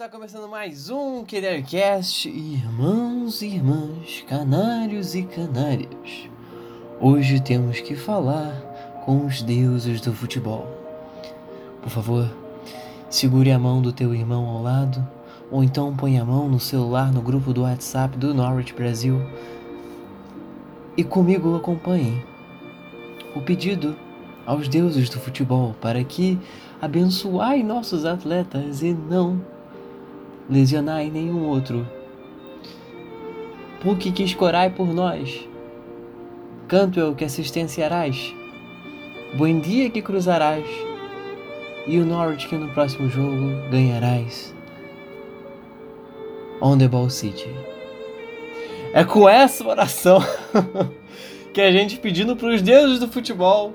está começando mais um Querercast, irmãos e irmãs, canários e canárias. Hoje temos que falar com os deuses do futebol. Por favor, segure a mão do teu irmão ao lado, ou então põe a mão no celular no grupo do WhatsApp do Norwich Brasil. E comigo acompanhe o pedido aos deuses do futebol para que abençoai nossos atletas e não lesionai nenhum outro. Porque que escorai por nós, canto o que assistenciarás, bom dia que cruzarás, e o Norwich que no próximo jogo ganharás. On the Ball City. É com essa oração que a gente pedindo para os deuses do futebol,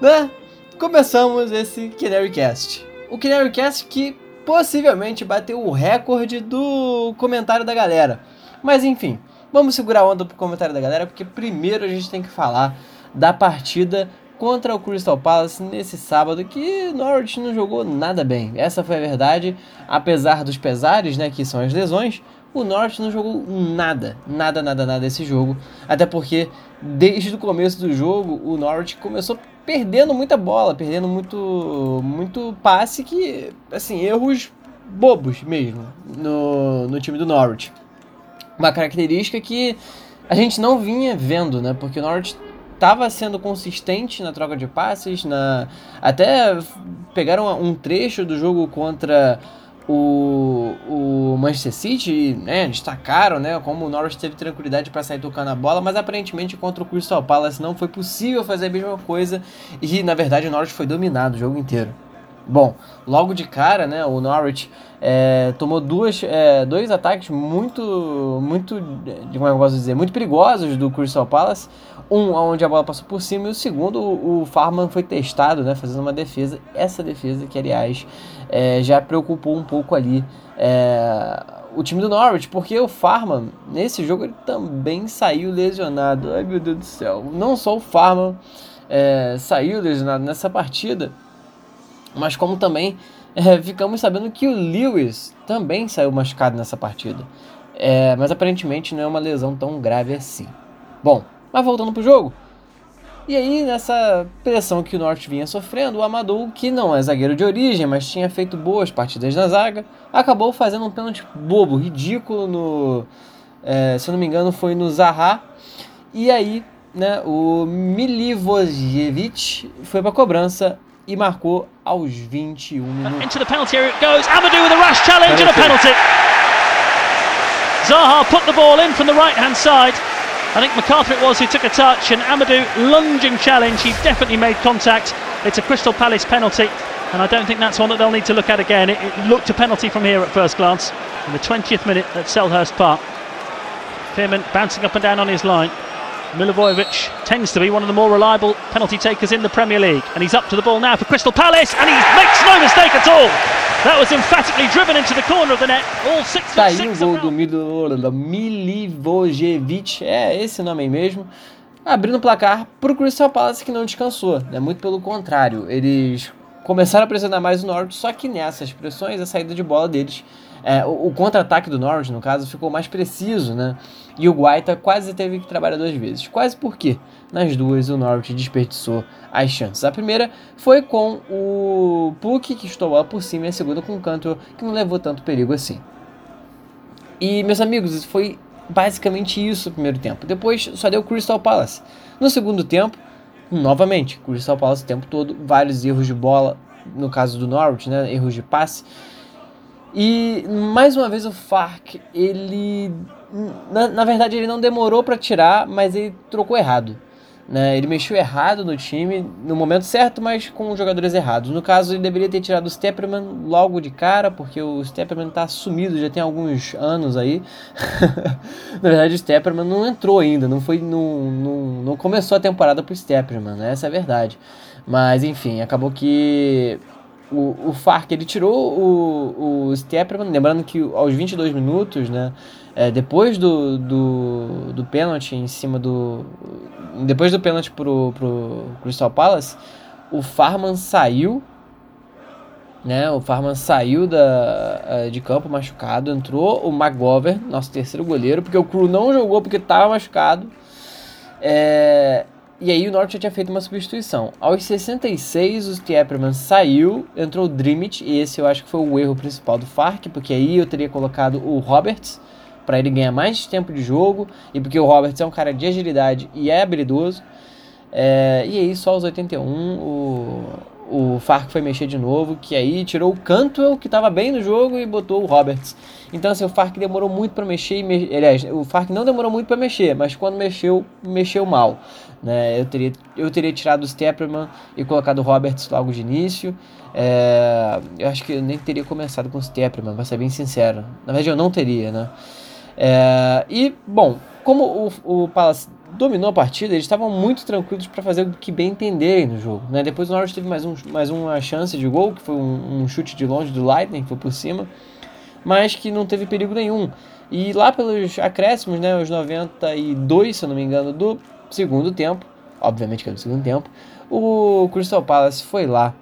né? Começamos esse Canary Cast. O Canary Cast que possivelmente bateu o recorde do comentário da galera. Mas enfim, vamos segurar a onda pro comentário da galera, porque primeiro a gente tem que falar da partida contra o Crystal Palace nesse sábado, que Norwich não jogou nada bem. Essa foi a verdade, apesar dos pesares, né, que são as lesões, o Norwich não jogou nada, nada, nada, nada esse jogo. Até porque desde o começo do jogo o Norwich começou perdendo muita bola, perdendo muito, muito passe que, assim, erros bobos mesmo no, no time do Norwich. Uma característica que a gente não vinha vendo, né? Porque o Norwich estava sendo consistente na troca de passes, na até pegaram um trecho do jogo contra o, o Manchester City, né, destacaram, né, como o Norwich teve tranquilidade para sair tocando a bola, mas aparentemente contra o Crystal Palace não foi possível fazer a mesma coisa e na verdade o Norwich foi dominado o jogo inteiro. Bom, logo de cara, né, o Norwich é, tomou duas, é, dois ataques muito, muito, como é eu posso dizer, muito perigosos do Crystal Palace. Um onde a bola passou por cima e o segundo o, Farman foi testado, né, fazendo uma defesa. Essa defesa que, aliás, é, já preocupou um pouco ali é, o time do Norwich, porque o Farman, nesse jogo, ele também saiu lesionado. Ai, meu Deus do céu. Não só o Farman é, saiu lesionado nessa partida, mas como também é, ficamos sabendo que o Lewis também saiu machucado nessa partida. É, mas aparentemente não é uma lesão tão grave assim. Bom, mas voltando pro jogo. E aí, nessa pressão que o Norte vinha sofrendo, o Amadou, que não é zagueiro de origem, mas tinha feito boas partidas na zaga, acabou fazendo um pênalti bobo, ridículo no. É, se eu não me engano, foi no Zaha. E aí, né, o Milivojevic foi para cobrança e marcou aos 21 um minutos. Into the penalty area it goes. Amadou with a rash challenge and a penalty. Zaha put the ball in from the right hand side. I think MacArthur it was who took a touch and Amadou lunging challenge. He definitely made contact. It's a Crystal Palace penalty. And I don't think that's one that they'll need to look at again. It, it looked a penalty from here at first glance. In the 20th minute at Selhurst Park. Fearman bouncing up and down on his line. Milivojevic tends to be one of the more reliable penalty takers in the Premier League. And he's up to the ball now for Crystal Palace, and he makes no mistake at all. That was emphatically driven into the corner of the net. All six tá aí o gol do Milivojevic, é esse nome aí mesmo. Abrindo o placar para o Crystal Palace que não descansou. Né? Muito pelo contrário, eles começaram a pressionar mais o Norte, só que nessas pressões a saída de bola deles é, o, o contra-ataque do Norwich, no caso, ficou mais preciso, né? E o Guaita quase teve que trabalhar duas vezes. Quase porque nas duas o Norwich desperdiçou as chances. A primeira foi com o Puck, que estou lá por cima, e a segunda com o Cantor, que não levou tanto perigo assim. E, meus amigos, foi basicamente isso no primeiro tempo. Depois só deu Crystal Palace. No segundo tempo, novamente, Crystal Palace o tempo todo, vários erros de bola, no caso do Norwich, né? Erros de passe. E mais uma vez o Farc, ele na, na verdade ele não demorou para tirar, mas ele trocou errado. Né? Ele mexeu errado no time, no momento certo, mas com jogadores errados. No caso, ele deveria ter tirado o Stepperman logo de cara, porque o Stepperman está sumido já tem alguns anos aí. Na verdade, o Stepperman não entrou ainda, não foi, não, não, não começou a temporada pro Stepperman, né? essa é a verdade. Mas enfim, acabou que o, o Fark ele tirou o, o Stepperman, lembrando que aos 22 minutos, né, é, depois do, do, do pênalti em cima do. Depois do pênalti pro, pro Crystal Palace, o Farman saiu. Né, o Farman saiu da, é, de campo machucado, entrou o McGovern, nosso terceiro goleiro, porque o Crew não jogou porque estava machucado. É, e aí o Norte já tinha feito uma substituição. Aos 66, o Stieperman saiu, entrou o Dreamit, e esse eu acho que foi o erro principal do Fark, porque aí eu teria colocado o Roberts para ele ganhar mais tempo de jogo, e porque o Roberts é um cara de agilidade e é habilidoso. É, e aí só aos 81 o, o Fark foi mexer de novo, que aí tirou o Cantwell, que estava bem no jogo, e botou o Roberts. Então, assim, o Fark demorou muito para mexer. Me... Aliás, o Fark não demorou muito para mexer, mas quando mexeu, mexeu mal. Né? Eu, teria, eu teria tirado o Stepperman e colocado o Roberts logo de início. É... eu acho que eu nem teria começado com o Stepperman, pra ser bem sincero. Na verdade, eu não teria, né? É... e, bom, como o, o Palace dominou a partida, eles estavam muito tranquilos para fazer o que bem entenderem no jogo. Né? Depois o Norwich teve mais, um, mais uma chance de gol, que foi um, um chute de longe do Lightning, que foi por cima, mas que não teve perigo nenhum. E lá pelos acréscimos, né, os 92, se eu não me engano, do segundo tempo, obviamente que era o segundo tempo, o Crystal Palace foi lá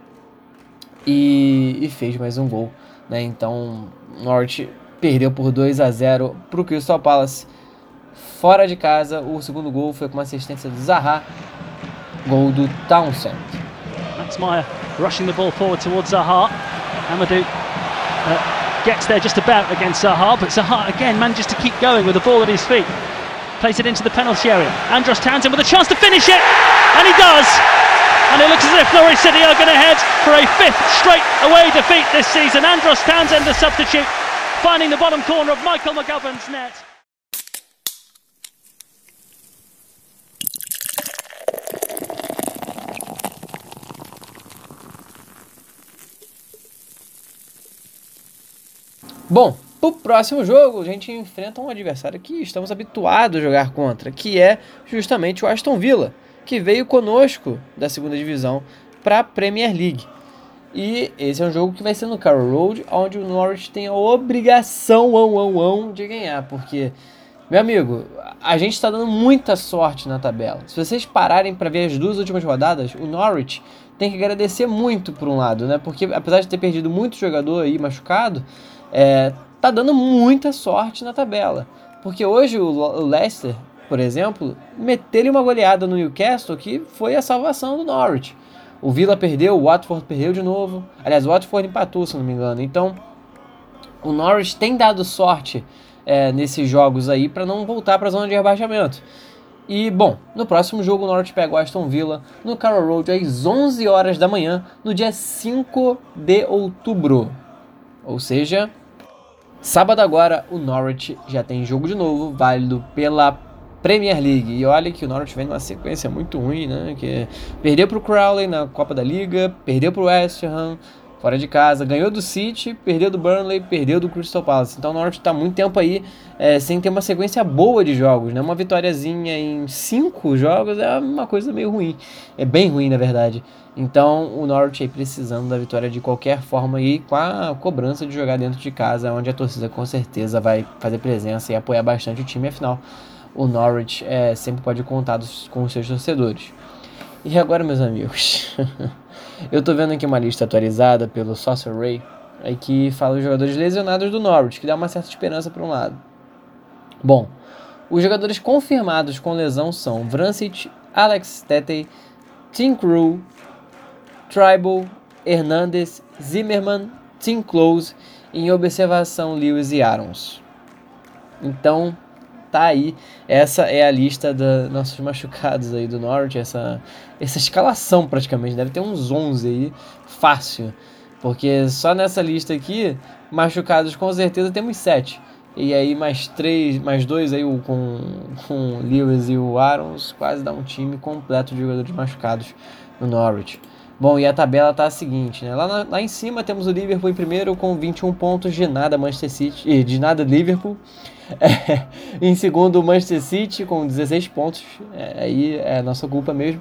e, e fez mais um gol. Né? Então, Norwich perdeu por 2 a 0 para o Crystal Palace fora de casa. O segundo gol foi com uma assistência do Zaha, gol do Townsend. Max Meyer rushing the ball forward towards Zaha. Amadou uh, gets there just about against Zaha, but Zaha again manages to keep going with the ball at his feet. Plays it into the penalty area. Andros Townsend with a chance to finish it, and he does. And it looks as if Norwich City are going to head for a fifth straight away defeat this season. Andros Townsend, the substitute, finding the bottom corner of Michael McGovern's net. Bom, pro próximo jogo a gente enfrenta um adversário que estamos habituados a jogar contra, que é justamente o Aston Villa, que veio conosco da segunda divisão para a Premier League. E esse é um jogo que vai ser no Carroll Road, onde o Norwich tem a obrigação de ganhar, porque, meu amigo, a gente está dando muita sorte na tabela. Se vocês pararem para ver as duas últimas rodadas, o Norwich tem que agradecer muito por um lado, né? Porque apesar de ter perdido muito jogador aí machucado, é, tá dando muita sorte na tabela. Porque hoje o Leicester, por exemplo, meteu-lhe uma goleada no Newcastle que foi a salvação do Norwich. O Villa perdeu, o Watford perdeu de novo. Aliás, o Watford empatou, se não me engano. Então, o Norwich tem dado sorte é, nesses jogos aí para não voltar para a zona de rebaixamento. E, bom, no próximo jogo o Norwich pega o Aston Villa no Carroll Road às 11 horas da manhã, no dia 5 de outubro. Ou seja, Sábado agora, o Norwich já tem jogo de novo, válido pela Premier League. E olha que o Norwich vem numa sequência muito ruim, né? Que perdeu para o Crowley na Copa da Liga, perdeu para o West Ham fora de casa, ganhou do City, perdeu do Burnley, perdeu do Crystal Palace. Então o Norwich está muito tempo aí é, sem ter uma sequência boa de jogos, né? Uma vitóriazinha em cinco jogos é uma coisa meio ruim. É bem ruim, na verdade. Então o Norwich aí precisando da vitória de qualquer forma e com a cobrança de jogar dentro de casa, onde a torcida com certeza vai fazer presença e apoiar bastante o time, afinal o Norwich é, sempre pode contar dos, com os seus torcedores. E agora, meus amigos, eu tô vendo aqui uma lista atualizada pelo Saucer Ray, aí que fala os jogadores lesionados do Norwich, que dá uma certa esperança para um lado. Bom, os jogadores confirmados com lesão são Vrancic, Alex Tete, Tim Crew, Tribal, Hernandez, Zimmerman, Tim Close, em observação Lewis e Arons. Então, tá aí. Essa é a lista dos nossos machucados aí do Norte, essa, essa escalação praticamente. Deve ter uns 11 aí, fácil. Porque só nessa lista aqui, machucados com certeza temos 7. E aí mais três, mais dois aí com, com o Lewis e o Arons, quase dá um time completo de jogadores machucados no Norwich. Bom, e a tabela tá a seguinte, né? Lá, lá em cima temos o Liverpool em primeiro com 21 pontos, de nada Manchester City, de nada Liverpool. É, em segundo, o Manchester City com 16 pontos, é, aí é nossa culpa mesmo.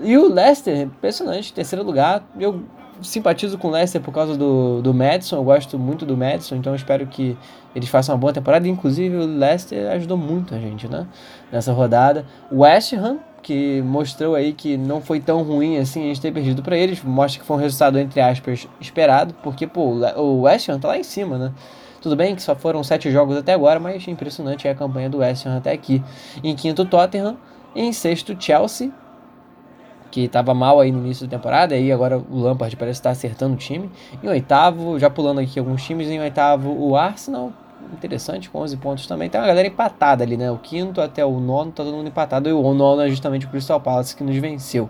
E o Leicester, impressionante, terceiro lugar. Eu simpatizo com o Leicester por causa do, do Madison, eu gosto muito do Madison, então espero que eles façam uma boa temporada. Inclusive, o Leicester ajudou muito a gente, né? Nessa rodada. O West Ham, que mostrou aí que não foi tão ruim assim a gente ter perdido para eles, mostra que foi um resultado, entre aspas, esperado, porque, pô, o West Ham tá lá em cima, né? Tudo bem que só foram sete jogos até agora, mas impressionante é a campanha do West Ham até aqui. Em quinto, Tottenham. Em sexto, Chelsea, que estava mal aí no início da temporada, e aí agora o Lampard parece estar acertando o time. Em oitavo, já pulando aqui alguns times, em oitavo, o Arsenal, interessante, com 11 pontos também. Tem uma galera empatada ali, né? O quinto até o nono tá todo mundo empatado, e o nono é justamente o Crystal Palace que nos venceu.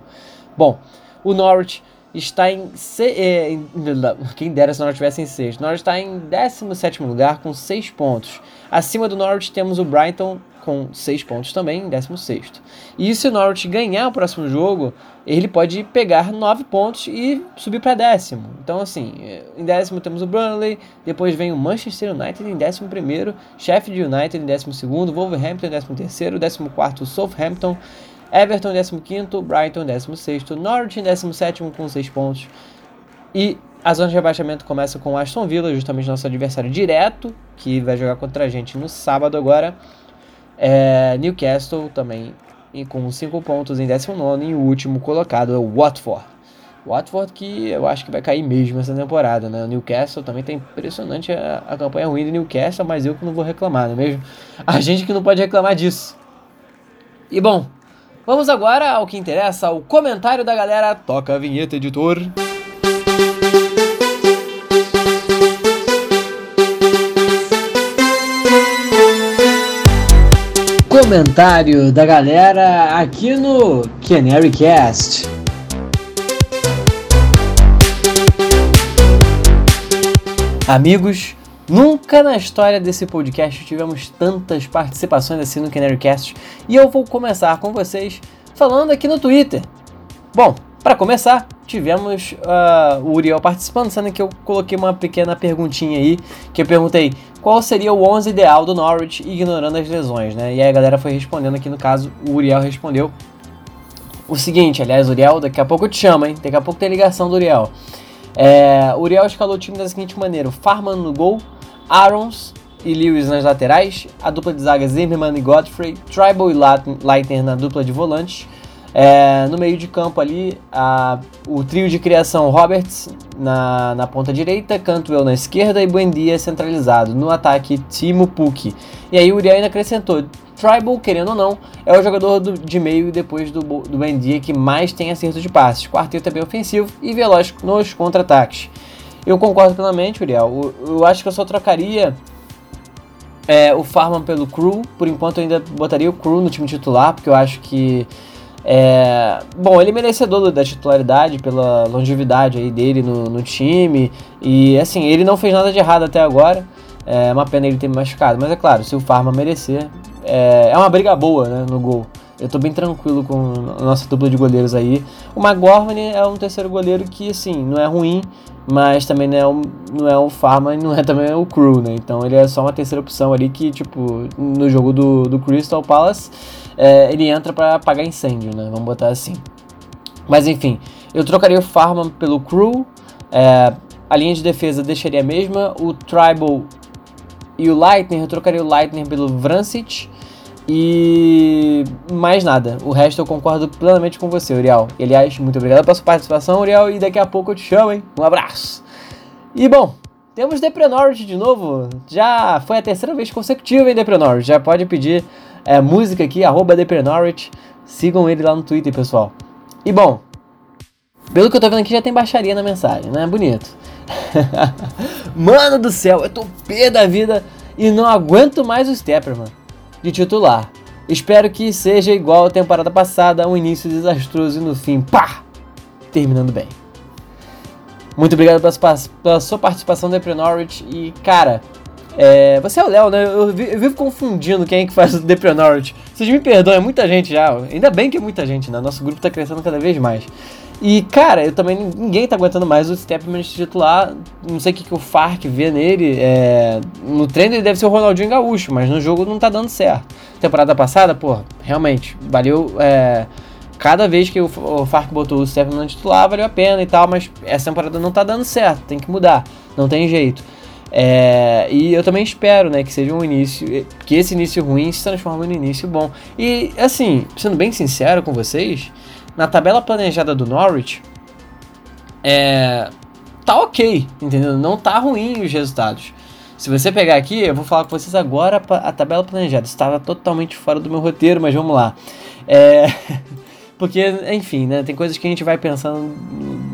Bom, o Norwich está em, é, em, Quem dera se o Norwich tivesse em sexto. Norwich está em 17 lugar com 6 pontos. Acima do Norwich temos o Brighton com 6 pontos também, em 16. E se o Norwich ganhar o próximo jogo, ele pode pegar 9 pontos e subir para décimo. Então, assim, em décimo temos o Burnley, depois vem o Manchester United em décimo primeiro, Sheffield United em décimo segundo, Wolverhampton em décimo terceiro, décimo quarto Southampton Everton em 15º, Brighton em 16º, Norwich em 17º com 6 pontos. E a zona de rebaixamento começa com Aston Villa, justamente nosso adversário direto, que vai jogar contra a gente no sábado agora. É, Newcastle também com 5 pontos em 19 e o último colocado é o Watford. Watford que eu acho que vai cair mesmo essa temporada, né? O Newcastle também tá impressionante a, a campanha ruim do Newcastle, mas eu que não vou reclamar, não é mesmo? A gente que não pode reclamar disso. E bom, Vamos agora ao que interessa, o comentário da galera. Toca a vinheta, editor. Comentário da galera aqui no Canary Cast. Amigos, Nunca na história desse podcast tivemos tantas participações assim no Canarycast e eu vou começar com vocês falando aqui no Twitter. Bom, para começar, tivemos uh, o Uriel participando, sendo que eu coloquei uma pequena perguntinha aí, que eu perguntei qual seria o 11 ideal do Norwich ignorando as lesões, né? E aí a galera foi respondendo aqui, no caso, o Uriel respondeu o seguinte, aliás, Uriel, daqui a pouco eu te chamo, hein? Daqui a pouco tem ligação do Uriel. É, Uriel escalou o time da seguinte maneira: Farman no gol, Arons e Lewis nas laterais, a dupla de zaga Zimmerman e Godfrey, Tribal e Leitner na dupla de volantes, é, no meio de campo ali, a, o trio de criação Roberts na, na ponta direita, Cantwell na esquerda e Buendia centralizado. No ataque, Timo Puk. E aí o Uriel ainda acrescentou, Tribal, querendo ou não, é o jogador do, de meio depois do, do Buendia que mais tem acerto de passes. Quarteto é bem ofensivo e veloz nos contra-ataques. Eu concordo plenamente, Uriel. Eu, eu acho que eu só trocaria é, o Farman pelo Crew. Por enquanto eu ainda botaria o Crew no time titular, porque eu acho que. É, bom, ele é merecedor da titularidade pela longevidade aí dele no, no time. E assim, ele não fez nada de errado até agora. É uma pena ele ter me machucado. Mas é claro, se o Farman merecer, é, é uma briga boa né, no gol. Eu tô bem tranquilo com a nossa dupla de goleiros aí. O McGorman é um terceiro goleiro que, assim, não é ruim, mas também não é o, não é o Farma e não é também o Crew, né? Então ele é só uma terceira opção ali que, tipo, no jogo do, do Crystal Palace, é, ele entra para apagar incêndio, né? Vamos botar assim. Mas enfim, eu trocaria o Farma pelo Crew, é, a linha de defesa deixaria a mesma, o Tribal e o Lightning, eu trocaria o Lightning pelo Vrancic, e mais nada. O resto eu concordo plenamente com você, Uriel. Aliás, muito obrigado pela sua participação, Uriel. E daqui a pouco eu te chamo, hein? Um abraço. E bom, temos Deprenorte de novo. Já foi a terceira vez consecutiva em Deprenorte. Já pode pedir é, música aqui, arroba. Sigam ele lá no Twitter, pessoal. E bom, pelo que eu tô vendo aqui, já tem baixaria na mensagem, né? Bonito. mano do céu, eu tô pé da vida e não aguento mais o Stepper, mano de titular. Espero que seja igual à temporada passada, um início desastroso e no fim, pá! Terminando bem. Muito obrigado pela, pela sua participação no Norwich e, cara, é, você é o Léo, né? Eu, eu, vivo confundindo quem é que faz o Depre. Vocês me perdoem, é muita gente já. Ainda bem que é muita gente, né? Nosso grupo tá crescendo cada vez mais. E, cara, eu também. Ninguém tá aguentando mais o Stepman titular. Não sei o que, que o Farc vê nele. É, no treino ele deve ser o Ronaldinho Gaúcho, mas no jogo não tá dando certo. Temporada passada, pô, realmente, valeu. É, cada vez que o, o Farc botou o no titular, valeu a pena e tal, mas essa temporada não tá dando certo, tem que mudar, não tem jeito. É, e eu também espero, né, que seja um início, que esse início ruim se transforme no início bom. E assim, sendo bem sincero com vocês, na tabela planejada do Norwich, é, tá ok, entendeu? Não tá ruim os resultados. Se você pegar aqui, eu vou falar com vocês agora a tabela planejada. Estava totalmente fora do meu roteiro, mas vamos lá. É, porque, enfim, né? Tem coisas que a gente vai pensando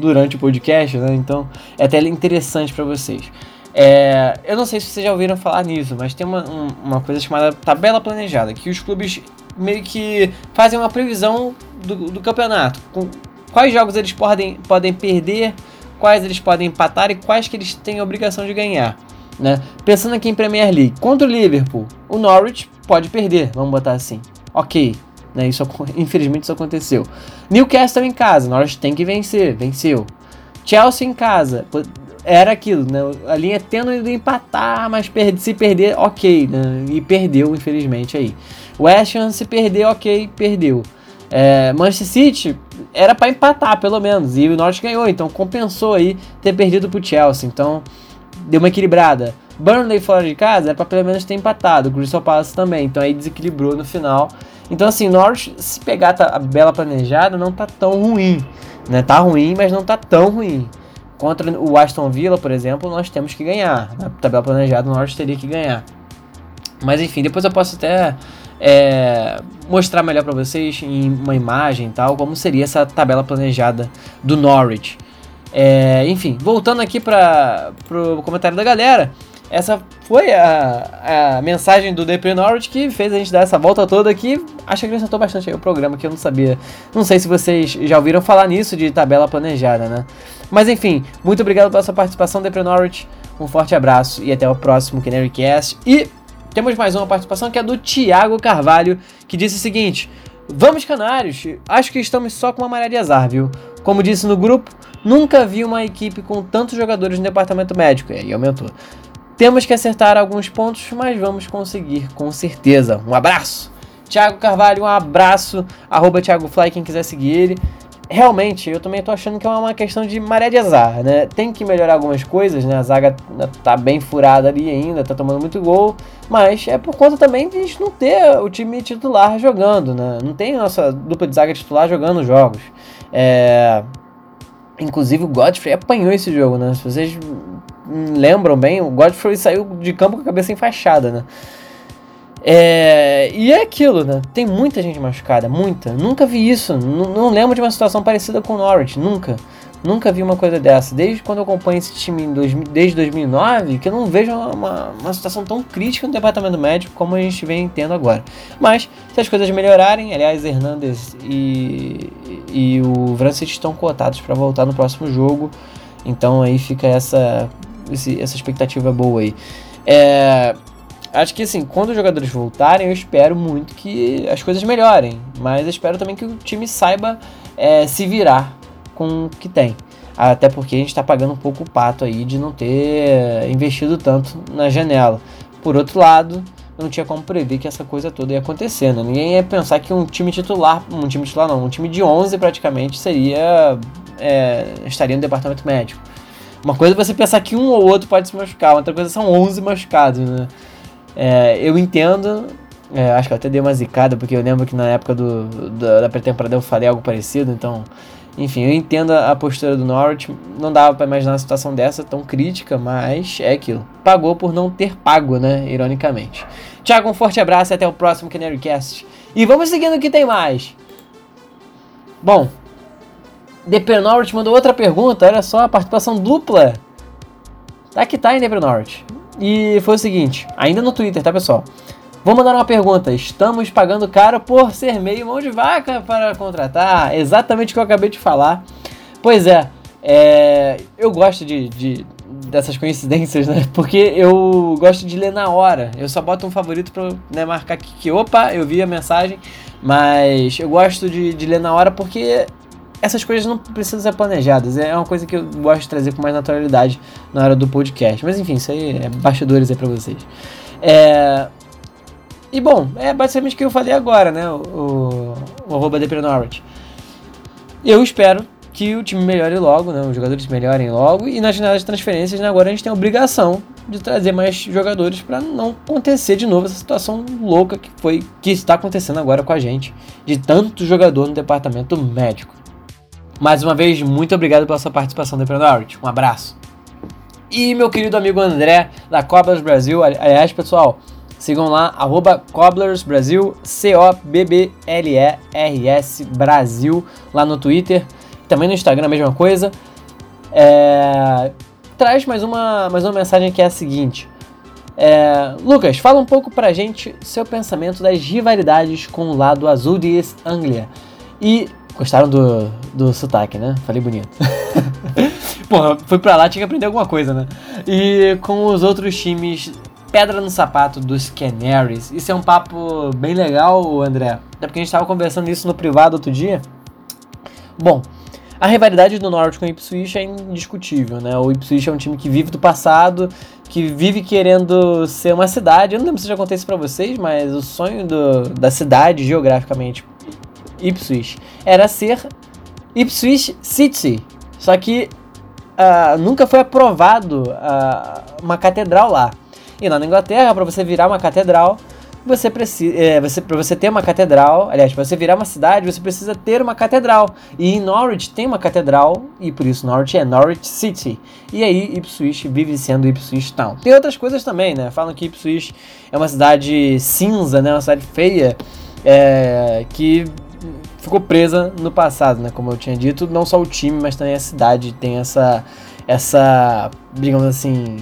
durante o podcast, né? Então é até interessante para vocês. É, eu não sei se vocês já ouviram falar nisso, mas tem uma, um, uma coisa chamada tabela planejada, que os clubes meio que fazem uma previsão do, do campeonato. Com quais jogos eles podem, podem perder, quais eles podem empatar e quais que eles têm a obrigação de ganhar. Né? Pensando aqui em Premier League, contra o Liverpool, o Norwich pode perder, vamos botar assim. Ok, né? Isso, infelizmente isso aconteceu. Newcastle em casa, Norwich tem que vencer, venceu. Chelsea em casa, era aquilo, né? A linha tendo ido empatar, mas se perder, ok, né? E perdeu, infelizmente, aí. West Ham se perder, ok, perdeu. É, Manchester City era para empatar, pelo menos, e o Norte ganhou, então compensou aí ter perdido pro Chelsea, então deu uma equilibrada. Burnley fora de casa é para pelo menos ter empatado, Crystal Palace também, então aí desequilibrou no final. Então assim, Norte, se pegar a bela planejada, não tá tão ruim, né? Tá ruim, mas não tá tão ruim. Contra o Aston Villa, por exemplo, nós temos que ganhar. Na tabela planejada, o Norte teria que ganhar. Mas enfim, depois eu posso até é, mostrar melhor para vocês em uma imagem e tal, como seria essa tabela planejada do Norwich. É, enfim, voltando aqui para o comentário da galera, essa foi a, a mensagem do DP Norwich que fez a gente dar essa volta toda aqui. Acho que acrescentou bastante aí o programa que eu não sabia. Não sei se vocês já ouviram falar nisso de tabela planejada, né? Mas enfim, muito obrigado pela sua participação, Depre Norwich. Um forte abraço e até o próximo Canarycast. E temos mais uma participação que é do Thiago Carvalho, que disse o seguinte: Vamos, Canários! Acho que estamos só com uma maré de azar, viu? Como disse no grupo, nunca vi uma equipe com tantos jogadores no departamento médico. E aí aumentou. Temos que acertar alguns pontos, mas vamos conseguir com certeza. Um abraço! Thiago Carvalho, um abraço. Arroba Thiago Fly, quem quiser seguir ele realmente, eu também tô achando que é uma questão de maré de azar, né? Tem que melhorar algumas coisas, né? A zaga tá bem furada ali ainda, tá tomando muito gol, mas é por conta também de a gente não ter o time titular jogando, né? Não tem nossa dupla de zaga titular jogando jogos. É... Inclusive o Godfrey apanhou esse jogo, né? Se vocês lembram bem, o Godfrey saiu de campo com a cabeça enfaixada, né? É, e é aquilo, né? Tem muita gente machucada, muita. Nunca vi isso. N não lembro de uma situação parecida com o Norwich, nunca. Nunca vi uma coisa dessa. Desde quando eu acompanho esse time dois, desde 2009, que eu não vejo uma, uma, situação tão crítica no departamento médico como a gente vem tendo agora. Mas, se as coisas melhorarem, aliás, Hernandes e, e o Vrancic estão cotados para voltar no próximo jogo. Então aí fica essa, esse, essa expectativa boa aí. É, Acho que assim, quando os jogadores voltarem, eu espero muito que as coisas melhorem. Mas espero também que o time saiba é, se virar com o que tem. Até porque a gente está pagando um pouco o pato aí de não ter investido tanto na janela. Por outro lado, não tinha como prever que essa coisa toda ia acontecer. Né? Ninguém ia pensar que um time titular, um time titular não, um time de 11 praticamente seria é, estaria no departamento médico. Uma coisa é você pensar que um ou outro pode se machucar, outra coisa são 11 machucados, né? É, eu entendo, é, acho que eu até dei uma zicada, porque eu lembro que na época do, da, da pré-temporada eu falei algo parecido, então, enfim, eu entendo a, postura do Norwich, não dava para imaginar uma situação dessa tão crítica, mas é aquilo. Pagou por não ter pago, né, ironicamente. Tiago, um forte abraço e até o próximo Canarycast. E vamos seguindo que tem mais. Bom, DP Norwich mandou outra pergunta, olha só, a participação dupla. Tá que tá em DP Norwich. E foi o seguinte, ainda no Twitter, tá pessoal? Vou mandar uma pergunta. Estamos pagando caro por ser meio mão de vaca para contratar. Exatamente o que eu acabei de falar. Pois é, é eu gosto de, de, dessas coincidências, né? Porque eu gosto de ler na hora. Eu só boto um favorito para né, marcar aqui que, opa, eu vi a mensagem. Mas eu gosto de, de ler na hora porque essas coisas não precisam ser planejadas. É uma coisa que eu gosto de trazer com mais naturalidade na hora do podcast. Mas enfim, isso aí é bastidores aí pra vocês. É... E bom, é basicamente o que eu falei agora, né? O, o, arroba Norwich. Eu espero que o time melhore logo, né? Os jogadores melhorem logo e nas janelas de transferências né, agora a gente tem a obrigação de trazer mais jogadores para não acontecer de novo essa situação louca que foi que está acontecendo agora com a gente de tanto jogador no departamento médico. Mais uma vez, muito obrigado pela sua participação, Dependent Um abraço. E meu querido amigo André, da Cobblers Brasil, aliás, pessoal, sigam lá, arroba Cobblers Brasil, C-O-B-B-L-E-R-S Brasil, lá no Twitter, também no Instagram a mesma coisa. É... Traz mais uma, mais uma mensagem que é a seguinte. É... Lucas, fala um pouco pra gente seu pensamento das rivalidades com o lado azul de East Anglia. E gostaram do, do sotaque, né? Falei bonito. Porra, fui pra lá, tinha que aprender alguma coisa, né? E com os outros times, pedra no sapato dos Canaries. Isso é um papo bem legal, André. Até porque a gente tava conversando isso no privado outro dia. Bom, a rivalidade do Norwich com o Ipswich é indiscutível, né? O Ipswich é um time que vive do passado, que vive querendo ser uma cidade. Eu não lembro se já contei isso pra vocês, mas o sonho do, da cidade, geograficamente, Ipswich, era ser Ipswich City. Só que uh, nunca foi aprovado uh, uma catedral lá. E lá na Inglaterra, para você virar uma catedral, você precisa, é, você, para você ter uma catedral, aliás, para você virar uma cidade, você precisa ter uma catedral. E em Norwich tem uma catedral, e por isso Norwich é Norwich City. E aí Ipswich vive sendo Ipswich Town. Tem outras coisas também, né? Falam que Ipswich é uma cidade cinza, né? Uma cidade feia, é, que ficou presa no passado, né? Como eu tinha dito, não só o time, mas também a cidade tem essa, essa, digamos assim,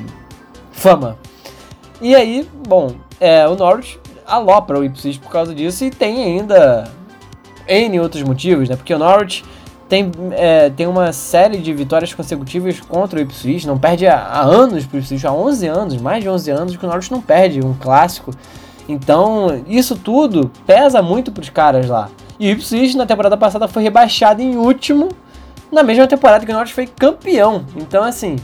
fama. E aí, bom, é, o Norwich alopra o Ipswich por causa disso e tem ainda N outros motivos, né? Porque o Norwich tem, é, tem uma série de vitórias consecutivas contra o Ipswich, não perde há, há anos para o Ipswich, há 11 anos, mais de 11 anos que o Norwich não perde um clássico. Então, isso tudo pesa muito para os caras lá. E o Ipswich na temporada passada foi rebaixado em último, na mesma temporada que o Norte foi campeão. Então, assim,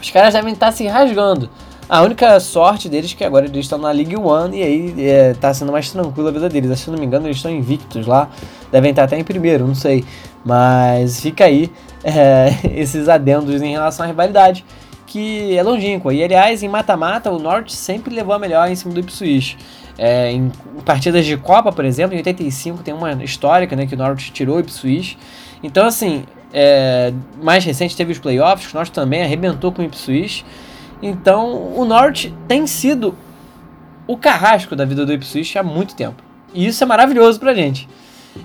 os caras devem estar se rasgando. A única sorte deles é que agora eles estão na League One e aí é, tá sendo mais tranquila a vida deles. Se não me engano, eles estão invictos lá. Devem estar até em primeiro, não sei. Mas fica aí é, esses adendos em relação à rivalidade, que é longínqua. E aliás, em mata-mata, o Norte sempre levou a melhor em cima do Ipswich. É, em partidas de Copa, por exemplo, em 85 tem uma histórica né, que o Norwich tirou o Ipswich. Então, assim, é, mais recente teve os playoffs, o Norwich também arrebentou com o Ipswich. Então, o Norwich tem sido o carrasco da vida do Ipswich há muito tempo. E isso é maravilhoso pra gente.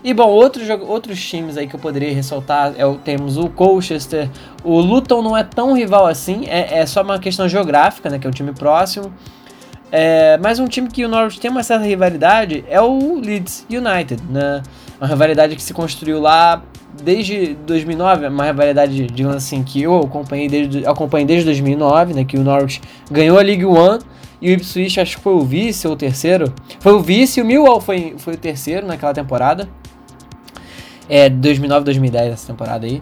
E bom, outros, outros times aí que eu poderia ressaltar é, temos o Colchester. O Luton não é tão rival assim, é, é só uma questão geográfica, né? Que é um time próximo. É, mas um time que o Norwich tem uma certa rivalidade é o Leeds United, né? Uma rivalidade que se construiu lá desde 2009, uma rivalidade, digamos assim, que eu acompanhei desde, acompanhei desde 2009, né? Que o Norwich ganhou a League One e o Ipswich acho que foi o vice ou o terceiro. Foi o vice e o Millwall foi, foi o terceiro naquela temporada. É, 2009, 2010 essa temporada aí.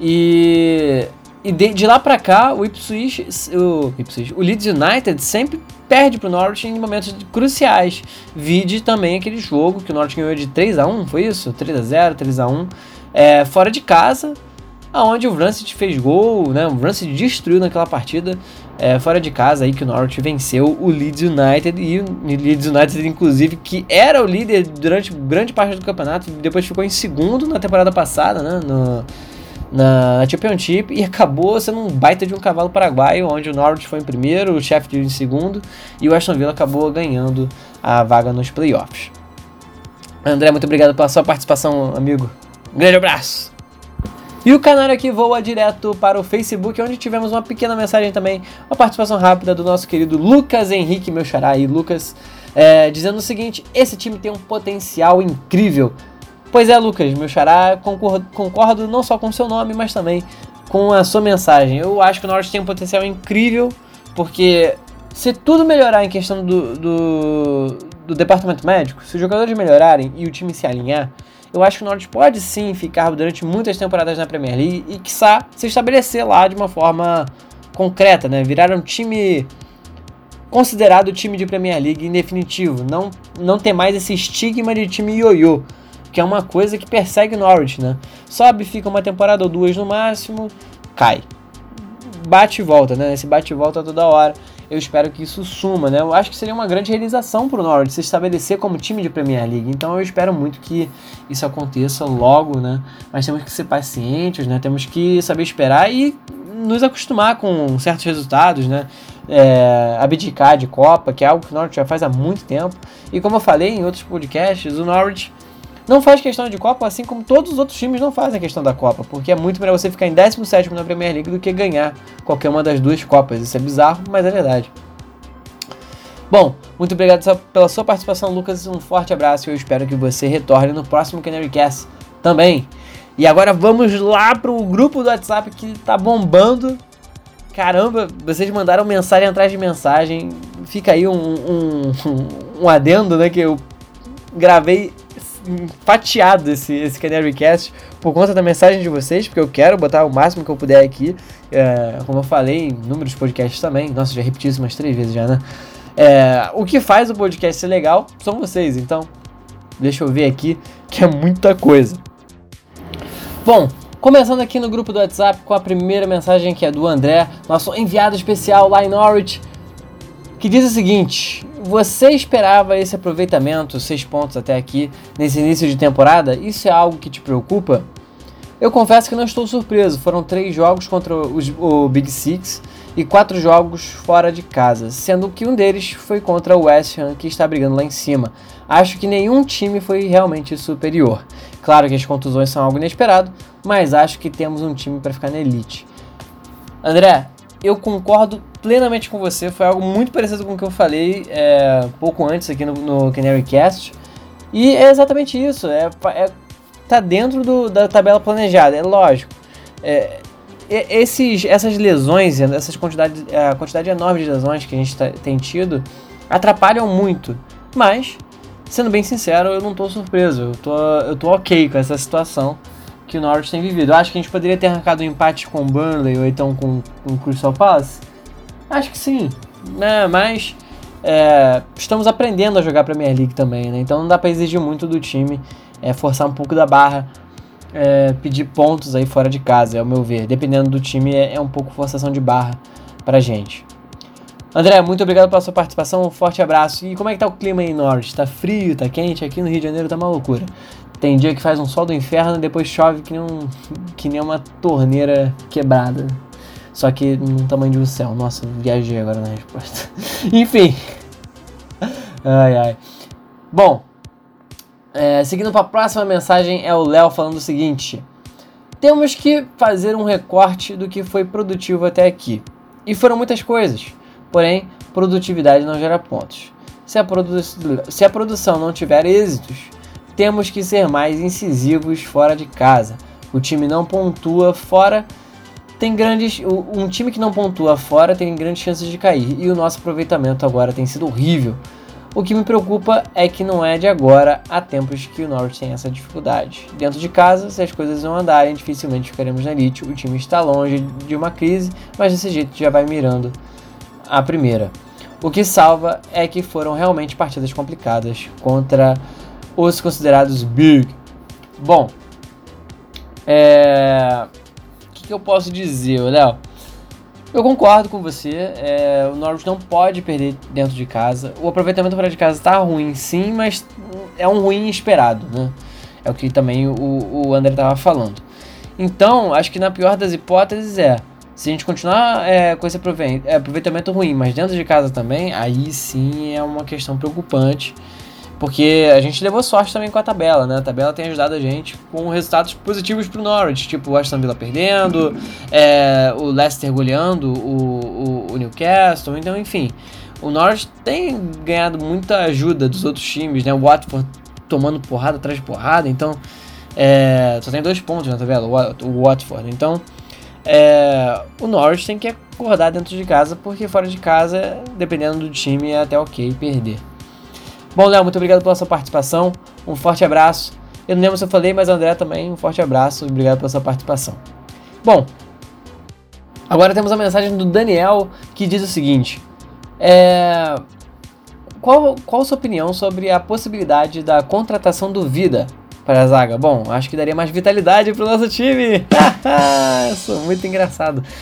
E e de, de, lá pra cá, o Ipswich, o, Ipswich, o Leeds United sempre perde pro Norwich em momentos cruciais. Vide também aquele jogo que o Norwich ganhou de 3 a 1 foi isso? 3 a 0 3 a 1 é, fora de casa, aonde o Rancid fez gol, né? O Rancid destruiu naquela partida é, fora de casa aí que o Norwich venceu o Leeds United e o Leeds United inclusive que era o líder durante grande parte do campeonato, depois ficou em segundo na temporada passada, né? No, na Championship e acabou sendo um baita de um cavalo paraguaio, onde o Norwich foi em primeiro, o Sheffield em segundo e o Aston Villa acabou ganhando a vaga nos playoffs. André, muito obrigado pela sua participação, amigo. Um grande abraço! E o canal aqui voa direto para o Facebook, onde tivemos uma pequena mensagem também, uma participação rápida do nosso querido Lucas Henrique, meu xará aí, Lucas, é, dizendo o seguinte: esse time tem um potencial incrível. Pois é, Lucas, meu xará, concordo, concordo não só com o seu nome, mas também com a sua mensagem. Eu acho que o Norte tem um potencial incrível, porque se tudo melhorar em questão do, do, do departamento médico, se os jogadores melhorarem e o time se alinhar, eu acho que o Norte pode sim ficar durante muitas temporadas na Premier League e, quiçá, se estabelecer lá de uma forma concreta, né? Virar um time considerado time de Premier League em definitivo, não, não ter mais esse estigma de time ioiô que é uma coisa que persegue o Norwich, né? Sobe, fica uma temporada ou duas no máximo, cai. Bate e volta, né? Esse bate e volta toda hora. Eu espero que isso suma, né? Eu acho que seria uma grande realização para o Norwich se estabelecer como time de Premier League. Então eu espero muito que isso aconteça logo, né? Mas temos que ser pacientes, né? Temos que saber esperar e nos acostumar com certos resultados, né? É, abdicar de Copa, que é algo que o Norwich já faz há muito tempo. E como eu falei em outros podcasts, o Norwich não faz questão de Copa, assim como todos os outros times não fazem questão da Copa, porque é muito melhor você ficar em 17 na Premier League do que ganhar qualquer uma das duas Copas. Isso é bizarro, mas é verdade. Bom, muito obrigado pela sua participação, Lucas. Um forte abraço e eu espero que você retorne no próximo Canary Cast também. E agora vamos lá pro grupo do WhatsApp que tá bombando. Caramba, vocês mandaram mensagem atrás de mensagem. Fica aí um, um, um adendo, né? Que eu gravei fatiado esse, esse Canary Cast por conta da mensagem de vocês, porque eu quero botar o máximo que eu puder aqui. É, como eu falei em números podcasts também. Nossa, já repeti isso umas três vezes já, né? É, o que faz o podcast ser legal são vocês, então deixa eu ver aqui que é muita coisa. Bom, começando aqui no grupo do WhatsApp com a primeira mensagem que é do André, nosso enviado especial lá em Norwich, que diz o seguinte: você esperava esse aproveitamento, 6 pontos até aqui, nesse início de temporada? Isso é algo que te preocupa? Eu confesso que não estou surpreso. Foram três jogos contra os, o Big Six e quatro jogos fora de casa, sendo que um deles foi contra o West Ham, que está brigando lá em cima. Acho que nenhum time foi realmente superior. Claro que as contusões são algo inesperado, mas acho que temos um time para ficar na elite. André, eu concordo plenamente com você. Foi algo muito parecido com o que eu falei é, pouco antes aqui no, no Canary Cast. E é exatamente isso. É, é tá dentro do, da tabela planejada, é lógico. É, esses, essas lesões, essas quantidades, a quantidade enorme de lesões que a gente tá, tem tido atrapalham muito. Mas, sendo bem sincero, eu não estou surpreso. Eu tô, eu tô ok com essa situação que o Norwich tem vivido. Eu acho que a gente poderia ter arrancado um empate com o Burnley ou então com, com o Crystal Palace. Acho que sim, né? Mas é, estamos aprendendo a jogar Premier League também, né? Então não dá para exigir muito do time, é, forçar um pouco da barra, é, pedir pontos aí fora de casa, ao meu ver. Dependendo do time, é, é um pouco forçação de barra pra gente. André, muito obrigado pela sua participação, um forte abraço. E como é que tá o clima aí em Norte? Tá frio, tá quente? Aqui no Rio de Janeiro tá uma loucura. Tem dia que faz um sol do inferno e depois chove que nem, um, que nem uma torneira quebrada. Só que no tamanho de um céu. Nossa, viajei agora na resposta. Enfim. Ai, ai. Bom, é, seguindo para a próxima mensagem, é o Léo falando o seguinte: Temos que fazer um recorte do que foi produtivo até aqui. E foram muitas coisas, porém, produtividade não gera pontos. Se a, produ se a produção não tiver êxitos, temos que ser mais incisivos fora de casa. O time não pontua fora, tem grandes. Um time que não pontua fora tem grandes chances de cair. E o nosso aproveitamento agora tem sido horrível. O que me preocupa é que não é de agora há tempos que o Norwich tem essa dificuldade. Dentro de casa, se as coisas não andarem, dificilmente ficaremos na elite. O time está longe de uma crise, mas desse jeito já vai mirando a primeira. O que salva é que foram realmente partidas complicadas contra os considerados big. Bom, é... que eu posso dizer, Léo? Eu concordo com você. É, o Norwich não pode perder dentro de casa. O aproveitamento fora de casa está ruim, sim, mas é um ruim esperado, né? É o que também o, o André estava falando. Então, acho que na pior das hipóteses é se a gente continuar é, com esse é, aproveitamento ruim, mas dentro de casa também, aí sim é uma questão preocupante. Porque a gente levou sorte também com a tabela, né? A tabela tem ajudado a gente com resultados positivos pro Norwich, tipo o Aston Villa perdendo, é, o Leicester goleando o, o, o, Newcastle, então enfim. O Norwich tem ganhado muita ajuda dos outros times, né? O Watford tomando porrada atrás de porrada, então é, só tem dois pontos na tabela, o, Watford. Então é, o Norwich tem que acordar dentro de casa, porque fora de casa, dependendo do time, é até ok perder. Bom, Léo, muito obrigado pela sua participação. Um forte abraço. Eu não lembro se eu falei, mas André também, um forte abraço obrigado pela sua participação. Bom, agora temos a mensagem do Daniel que diz o seguinte: é, qual, qual a sua opinião sobre a possibilidade da contratação do Vida para a zaga? Bom, acho que daria mais vitalidade pro nosso time. Sou muito engraçado.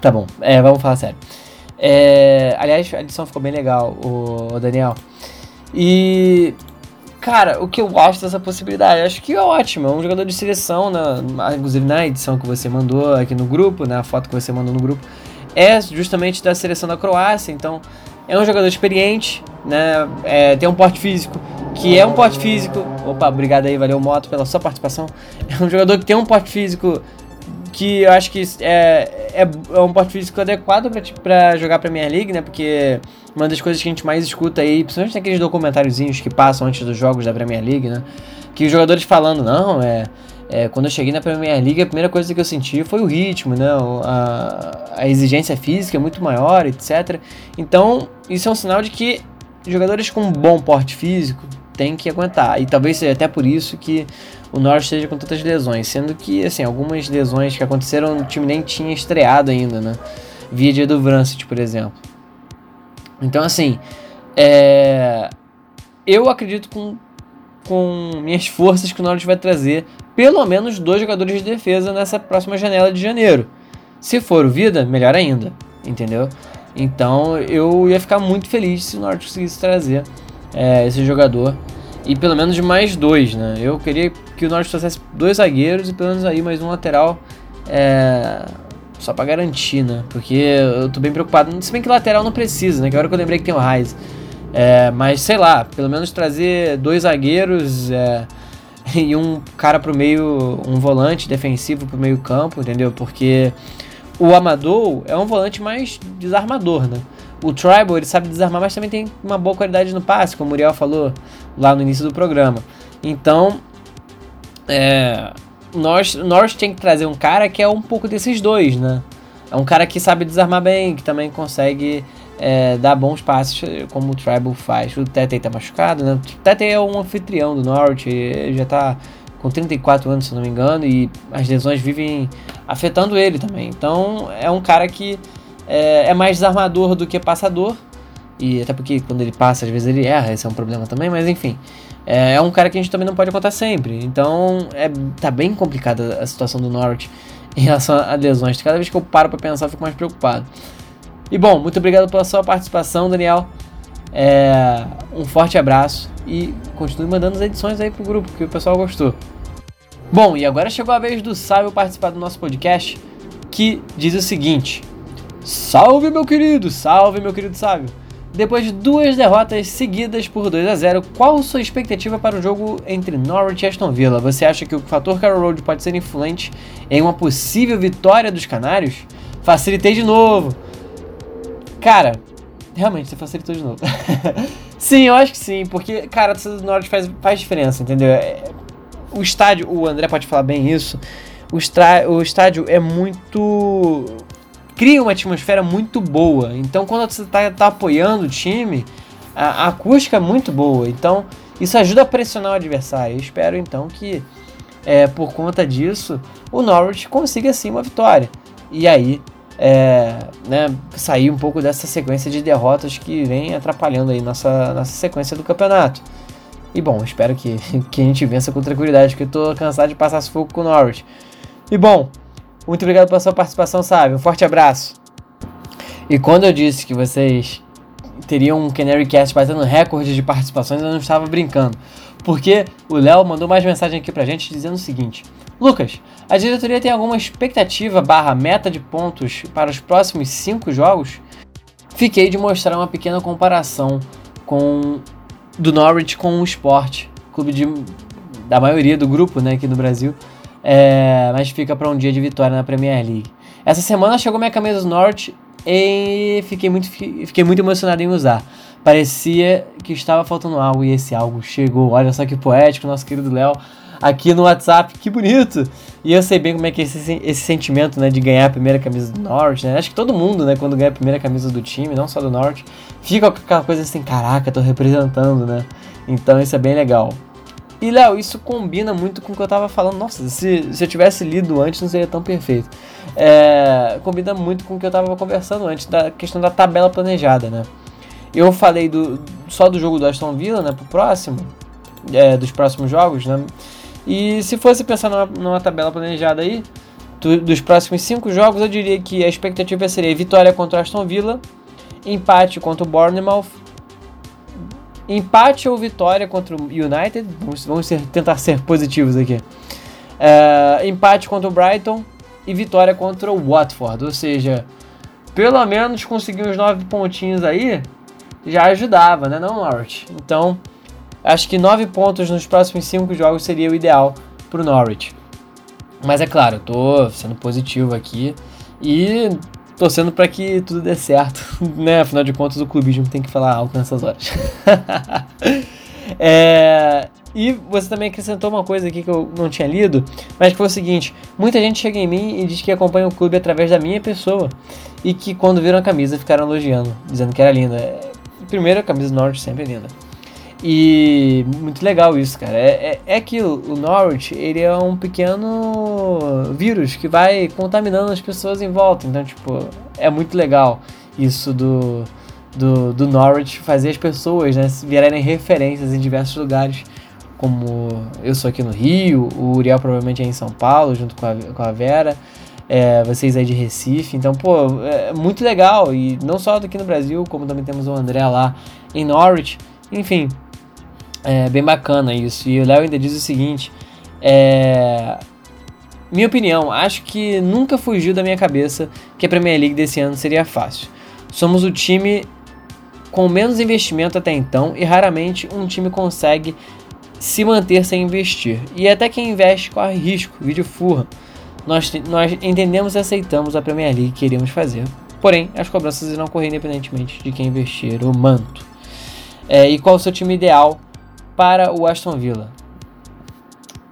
Tá bom, é, vamos falar sério. É, aliás, a edição ficou bem legal, o, o Daniel. E Cara, o que eu acho dessa possibilidade? Acho que é ótimo. É um jogador de seleção, na, inclusive na edição que você mandou aqui no grupo, na né, foto que você mandou no grupo, é justamente da seleção da Croácia. Então, é um jogador experiente, né? É, tem um porte físico, que é um porte físico. Opa, obrigado aí, valeu Moto pela sua participação. É um jogador que tem um porte físico que eu acho que é, é, é um porte físico adequado para jogar Premier League, né? Porque uma das coisas que a gente mais escuta aí, principalmente naqueles documentáriozinhos que passam antes dos jogos da Premier League, né? Que os jogadores falando, não, é, é, quando eu cheguei na Premier League, a primeira coisa que eu senti foi o ritmo, né? A, a exigência física é muito maior, etc. Então, isso é um sinal de que jogadores com bom porte físico têm que aguentar. E talvez seja até por isso que o Norwich esteja com tantas lesões, sendo que assim, algumas lesões que aconteceram o time nem tinha estreado ainda, né? Via do Vrancet, por exemplo. Então assim, é... eu acredito com, com minhas forças que o Norwich vai trazer pelo menos dois jogadores de defesa nessa próxima janela de janeiro. Se for o Vida, melhor ainda, entendeu? Então eu ia ficar muito feliz se o Norwich conseguisse trazer é, esse jogador e pelo menos mais dois, né? Eu queria que o Norte trouxesse dois zagueiros e pelo menos aí mais um lateral. É... Só pra garantir, né? Porque eu tô bem preocupado. Se bem que lateral não precisa, né? Que agora que eu lembrei que tem o Raiz. É, mas sei lá, pelo menos trazer dois zagueiros é, e um cara pro meio, um volante defensivo pro meio campo, entendeu? Porque o Amador é um volante mais desarmador, né? O Tribal ele sabe desarmar, mas também tem uma boa qualidade no passe, como o Muriel falou lá no início do programa. Então, é, nós, tem que trazer um cara que é um pouco desses dois, né? É um cara que sabe desarmar bem, que também consegue é, dar bons passes, como o Tribal faz. O Tete tá machucado, né? O Tete é um anfitrião do Norte, já tá com 34 anos, se não me engano, e as lesões vivem afetando ele também. Então, é um cara que é, é mais desarmador do que passador. E até porque quando ele passa, às vezes ele erra, esse é um problema também, mas enfim. É, é um cara que a gente também não pode contar sempre. Então, é, tá bem complicada a situação do Norwich em relação a lesões. Cada vez que eu paro para pensar, eu fico mais preocupado. E bom, muito obrigado pela sua participação, Daniel. É, um forte abraço e continue mandando as edições aí pro grupo, que o pessoal gostou. Bom, e agora chegou a vez do Sábio participar do nosso podcast, que diz o seguinte: Salve, meu querido! Salve, meu querido sábio! Depois de duas derrotas seguidas por 2 a 0, qual sua expectativa para o jogo entre Norwich e Aston Villa? Você acha que o fator Carroll Road pode ser influente em uma possível vitória dos Canários? Facilitei de novo. Cara, realmente você facilitou de novo. sim, eu acho que sim, porque, cara, a do Norwich faz, faz diferença, entendeu? É, o estádio, o André pode falar bem isso, o, o estádio é muito cria uma atmosfera muito boa. Então, quando você está tá apoiando o time, a, a, acústica é muito boa. Então, isso ajuda a pressionar o adversário. Eu espero então que, é, por conta disso, o Norwich consiga sim uma vitória. E aí, é, né, sair um pouco dessa sequência de derrotas que vem atrapalhando aí nossa, nossa sequência do campeonato. E bom, espero que, que a gente vença com tranquilidade, porque eu tô cansado de passar sufoco com o Norwich. E bom, muito obrigado pela sua participação, sabe? Um forte abraço. E quando eu disse que vocês teriam um Canary Cast batendo recorde de participações, eu não estava brincando. Porque o Léo mandou mais mensagem aqui pra gente dizendo o seguinte: Lucas, a diretoria tem alguma expectativa barra meta de pontos para os próximos cinco jogos? Fiquei de mostrar uma pequena comparação com do Norwich com o Sport, clube de, da maioria do grupo né, aqui no Brasil é, mas fica para um dia de vitória na Premier League. Essa semana chegou minha camisa do Norte e fiquei muito, fiquei muito emocionado em usar. Parecia que estava faltando algo e esse algo chegou. Olha só que poético, nosso querido Léo aqui no WhatsApp, que bonito! E eu sei bem como é que é esse, esse sentimento, né, de ganhar a primeira camisa do Norte, né? Acho que todo mundo, né, quando ganha a primeira camisa do time, não só do Norte, fica com aquela coisa assim, caraca, tô representando, né? Então isso é bem legal. E, Léo, isso combina muito com o que eu tava falando. Nossa, se, se eu tivesse lido antes, não seria tão perfeito. É, combina muito com o que eu tava conversando antes, da questão da tabela planejada, né? Eu falei do, só do jogo do Aston Villa, né, pro próximo, é, dos próximos jogos, né? E se fosse pensar numa, numa tabela planejada aí, do, dos próximos cinco jogos, eu diria que a expectativa seria vitória contra o Aston Villa, empate contra o Bournemouth, empate ou vitória contra o United, vamos, vamos ser, tentar ser positivos aqui, uh, empate contra o Brighton e vitória contra o Watford, ou seja, pelo menos conseguir uns nove pontinhos aí já ajudava, né, não, Norwich? Então, acho que nove pontos nos próximos cinco jogos seria o ideal para o Norwich. Mas é claro, eu tô sendo positivo aqui e torcendo para que tudo dê certo, né? Afinal de contas, o clubismo tem que falar alto nessas horas. é, e você também acrescentou uma coisa aqui que eu não tinha lido, mas que foi o seguinte: muita gente chega em mim e diz que acompanha o clube através da minha pessoa e que quando viram a camisa ficaram elogiando, dizendo que era linda. Primeiro, a camisa do Norte sempre é linda. E muito legal isso, cara. É, é, é que o, Norwich, ele é um pequeno vírus que vai contaminando as pessoas em volta. Então, tipo, é muito legal isso do, do, do Norwich fazer as pessoas né, virarem referências em diversos lugares. Como eu sou aqui no Rio, o Uriel provavelmente é em São Paulo, junto com a, com a Vera. É, vocês aí de Recife. Então, pô, é muito legal. E não só aqui no Brasil, como também temos o André lá em Norwich. Enfim, é bem bacana isso. E o Léo ainda diz o seguinte: é, minha opinião, acho que nunca fugiu da minha cabeça que a Premier League desse ano seria fácil. Somos o time com menos investimento até então e raramente um time consegue se manter sem investir. E até quem investe corre risco, vídeo furra. Nós, nós entendemos e aceitamos a Premier League que queríamos fazer. Porém, as cobranças irão correr independentemente de quem investir o manto. É, e qual o seu time ideal para o Aston Villa.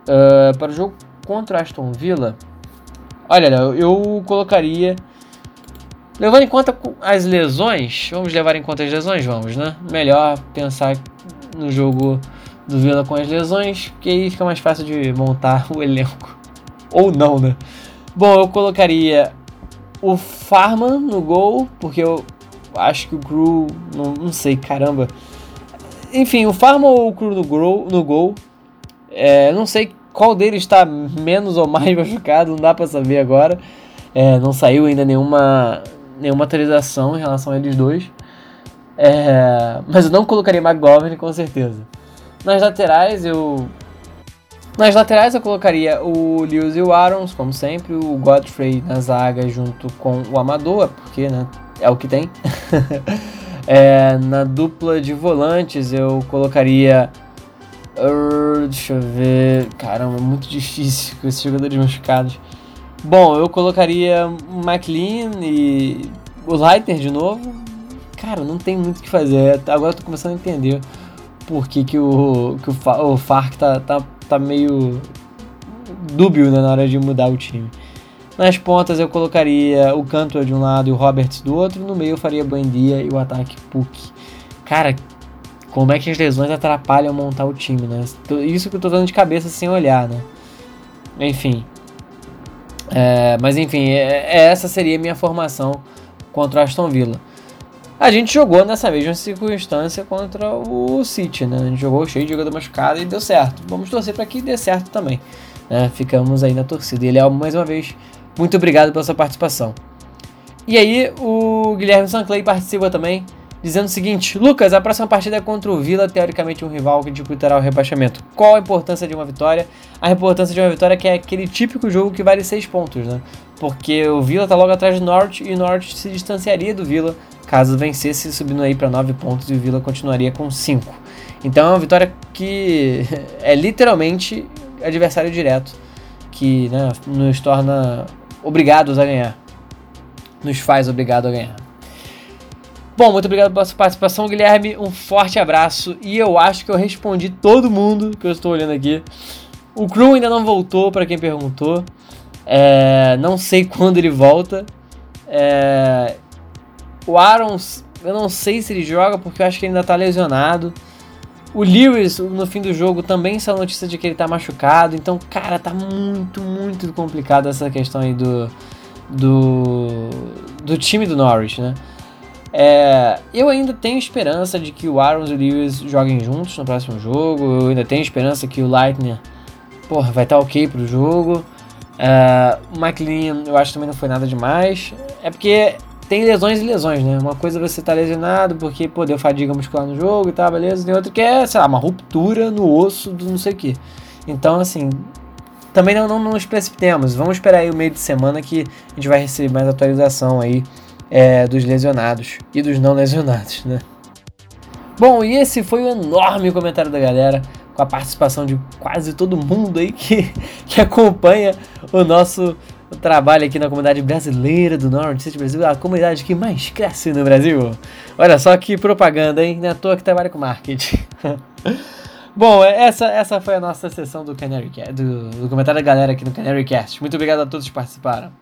Uh, para o jogo contra o Aston Villa, olha, eu colocaria. Levando em conta as lesões, vamos levar em conta as lesões? Vamos, né? Melhor pensar no jogo do Villa com as lesões, que aí fica mais fácil de montar o elenco. Ou não, né? Bom, eu colocaria o Farman no gol, porque eu acho que o Crew, não, não sei, caramba. Enfim, o Farm ou o Cru no, grow, no gol. É, não sei qual deles está menos ou mais machucado, não dá para saber agora. É, não saiu ainda nenhuma, nenhuma atualização em relação a eles dois. É, mas eu não colocaria McGovern com certeza. Nas laterais eu. Nas laterais eu colocaria o Lewis e o Arons, como sempre, o Godfrey na zaga junto com o Amador, porque né, é o que tem. É, na dupla de volantes eu colocaria. Uh, deixa eu ver. Caramba, é muito difícil com esses jogadores machucados. Bom, eu colocaria o McLean e o Leitner de novo. Cara, não tem muito o que fazer. Agora eu tô começando a entender por que, que o, que o, o Farc tá, tá, tá meio dúbio né, na hora de mudar o time. Nas pontas eu colocaria o Cantor de um lado e o Roberts do outro. No meio eu faria Buendia e o ataque Puck. Cara, como é que as lesões atrapalham montar o time, né? Isso que eu tô dando de cabeça sem olhar, né? Enfim. É, mas enfim, é, é essa seria a minha formação contra o Aston Villa. A gente jogou nessa mesma circunstância contra o City, né? A gente jogou cheio de jogador machucado e deu certo. Vamos torcer para que dê certo também. Né? Ficamos aí na torcida. Ele é mais uma vez muito obrigado pela sua participação. E aí, o Guilherme Sanclay participa também, dizendo o seguinte: Lucas, a próxima partida é contra o Vila, teoricamente um rival que disputará o rebaixamento. Qual a importância de uma vitória? A importância de uma vitória que é aquele típico jogo que vale 6 pontos, né? Porque o Vila está logo atrás do Norte e o Norte se distanciaria do Vila caso vencesse, subindo aí para 9 pontos e o Vila continuaria com 5. Então é uma vitória que é literalmente adversário direto, que né, nos torna obrigados a ganhar. Nos faz obrigado a ganhar. Bom, muito obrigado pela sua participação, Guilherme. Um forte abraço. E eu acho que eu respondi todo mundo que eu estou olhando aqui. O Crew ainda não voltou, para quem perguntou. É, não sei quando ele volta. É, o Arons, eu não sei se ele joga, porque eu acho que ele ainda está lesionado. O Lewis, no fim do jogo, também saiu notícia de que ele tá machucado. Então, cara, tá muito, muito complicado essa questão aí do, do, do time do Norwich, né? É, eu ainda tenho esperança de que o Arons e o Lewis joguem juntos no próximo jogo. Eu ainda tenho esperança que o Lightning porra, vai estar tá ok pro jogo. Uh, o McLean, eu acho que também não foi nada demais. É porque tem lesões e lesões, né? Uma coisa é você tá lesionado porque, pô, deu fadiga muscular no jogo e tal, beleza. Tem outra que é, sei lá, uma ruptura no osso do não sei o que. Então, assim, também não, não, não nos precipitemos. Vamos esperar aí o meio de semana que a gente vai receber mais atualização aí é, dos lesionados e dos não lesionados, né? Bom, e esse foi o enorme comentário da galera com a participação de quase todo mundo aí que, que acompanha o nosso trabalho aqui na comunidade brasileira do Norte City Brasil, a comunidade que mais cresce no Brasil. Olha só que propaganda, hein? Não é à toa que trabalha com marketing. Bom, essa, essa foi a nossa sessão do Canary do, do comentário da galera aqui no Canary Cast. Muito obrigado a todos que participaram.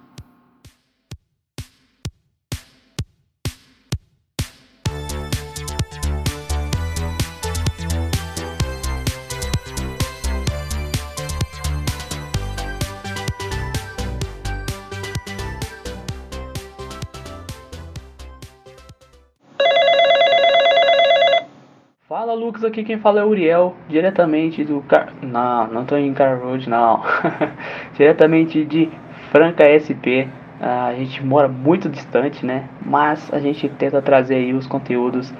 Lucas, aqui quem fala é o Uriel, diretamente do Car... Não, não tô em Car Road, não. diretamente de Franca SP. a gente mora muito distante, né? Mas a gente tenta trazer aí os conteúdos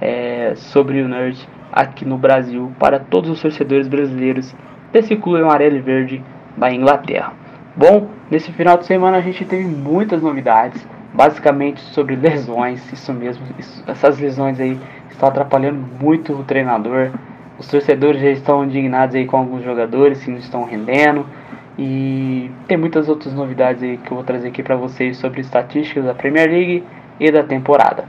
é, sobre o Nerd aqui no Brasil para todos os torcedores brasileiros desse clube amarelo e verde da Inglaterra. Bom, nesse final de semana a gente teve muitas novidades, basicamente sobre lesões, isso mesmo, isso, essas lesões aí está atrapalhando muito o treinador. Os torcedores já estão indignados aí com alguns jogadores que não estão rendendo. E tem muitas outras novidades aí que eu vou trazer aqui para vocês sobre estatísticas da Premier League e da temporada.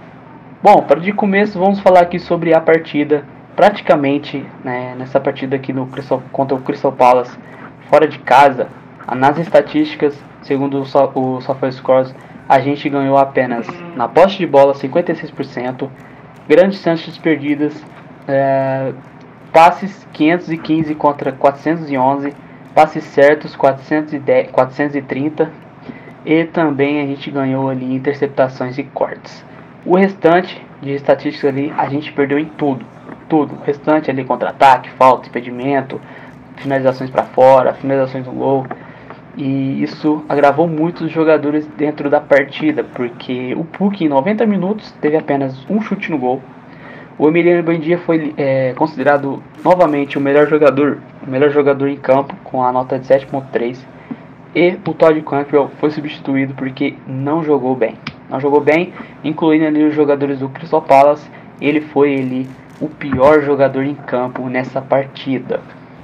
Bom, para de começo vamos falar aqui sobre a partida, praticamente né, nessa partida aqui no Crystal, contra o Crystal Palace, fora de casa. Nas estatísticas, segundo o, o SofaScores, a gente ganhou apenas na posse de bola 56%, grandes chances perdidas, é, passes 515 contra 411, passes certos 410, 430 e também a gente ganhou ali interceptações e cortes. O restante de estatísticas ali a gente perdeu em tudo, tudo. O restante ali contra-ataque, falta, impedimento, finalizações para fora, finalizações no gol. E isso agravou muito os jogadores dentro da partida, porque o Puck em 90 minutos teve apenas um chute no gol. O Emiliano Bandia foi é, considerado novamente o melhor jogador, o melhor jogador em campo com a nota de 7.3. E o Todd Campbell foi substituído porque não jogou bem. Não jogou bem, incluindo ali os jogadores do Crystal Palace. Ele foi ele o pior jogador em campo nessa partida.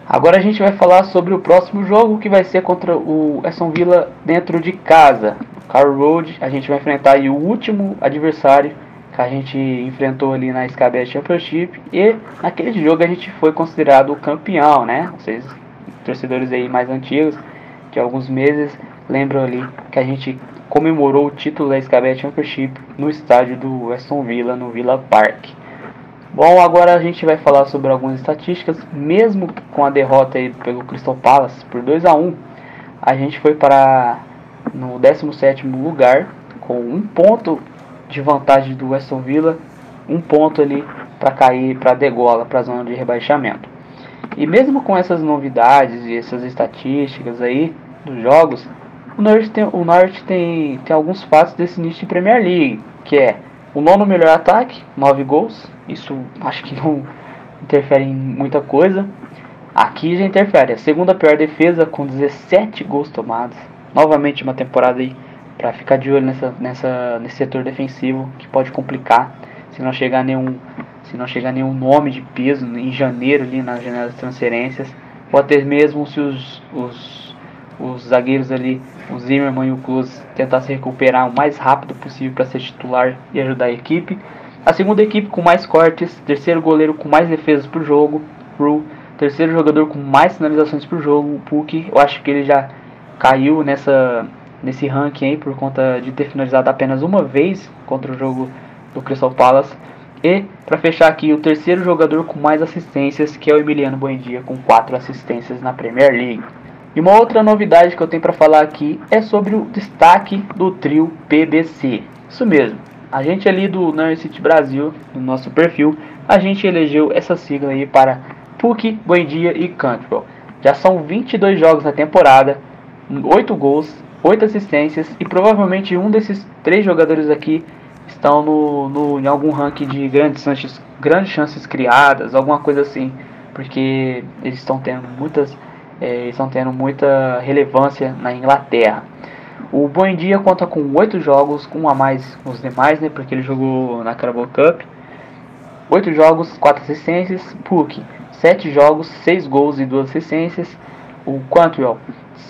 Agora a gente vai falar sobre o próximo jogo que vai ser contra o Aston Villa dentro de casa. Carl Road, a gente vai enfrentar o último adversário que a gente enfrentou ali na SKB Championship e naquele jogo a gente foi considerado o campeão, né? Vocês torcedores aí mais antigos de alguns meses lembram ali que a gente comemorou o título da SKB Championship no estádio do Aston Villa no Villa Park. Bom, agora a gente vai falar sobre algumas estatísticas. Mesmo com a derrota aí pelo Crystal Palace por 2 a 1 a gente foi para no 17 lugar com um ponto de vantagem do Aston Villa, um ponto ali para cair para degola para a zona de rebaixamento. E mesmo com essas novidades e essas estatísticas aí dos jogos, o Norte tem, o Norte tem, tem alguns fatos desse início de Premier League, que é o nono melhor ataque, 9 gols. Isso acho que não interfere em muita coisa. Aqui já interfere. A segunda pior defesa com 17 gols tomados. Novamente uma temporada aí para ficar de olho nessa, nessa, nesse setor defensivo que pode complicar se não chegar nenhum se não chegar nenhum nome de peso em janeiro ali nas janelas de transferências ou até mesmo se os, os, os zagueiros ali o Zimmermann e o Klose tentar se recuperar o mais rápido possível para ser titular e ajudar a equipe. A segunda equipe com mais cortes, terceiro goleiro com mais defesas por jogo, Ru, terceiro jogador com mais finalizações por jogo, o Puck. Eu acho que ele já caiu nessa nesse ranking aí por conta de ter finalizado apenas uma vez contra o jogo do Crystal Palace. E para fechar aqui, o terceiro jogador com mais assistências, que é o Emiliano Buendia, com quatro assistências na Premier League. E uma outra novidade que eu tenho para falar aqui é sobre o destaque do trio PBC. Isso mesmo, a gente ali do Nerd City Brasil, no nosso perfil, a gente elegeu essa sigla aí para PUC, Buendia e Cantwell. Já são 22 jogos na temporada, 8 gols, 8 assistências e provavelmente um desses três jogadores aqui estão no, no, em algum ranking de grandes chances, grandes chances criadas, alguma coisa assim, porque eles estão tendo muitas, é, estão tendo muita relevância na Inglaterra. O Buendia conta com 8 jogos, um a mais com os demais, né, porque ele jogou na Carabao Cup. 8 jogos, 4 assistências. Puck, 7 jogos, 6 gols e 2 assistências. O Quantwell,